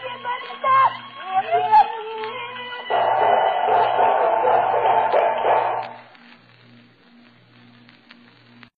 你们的你们的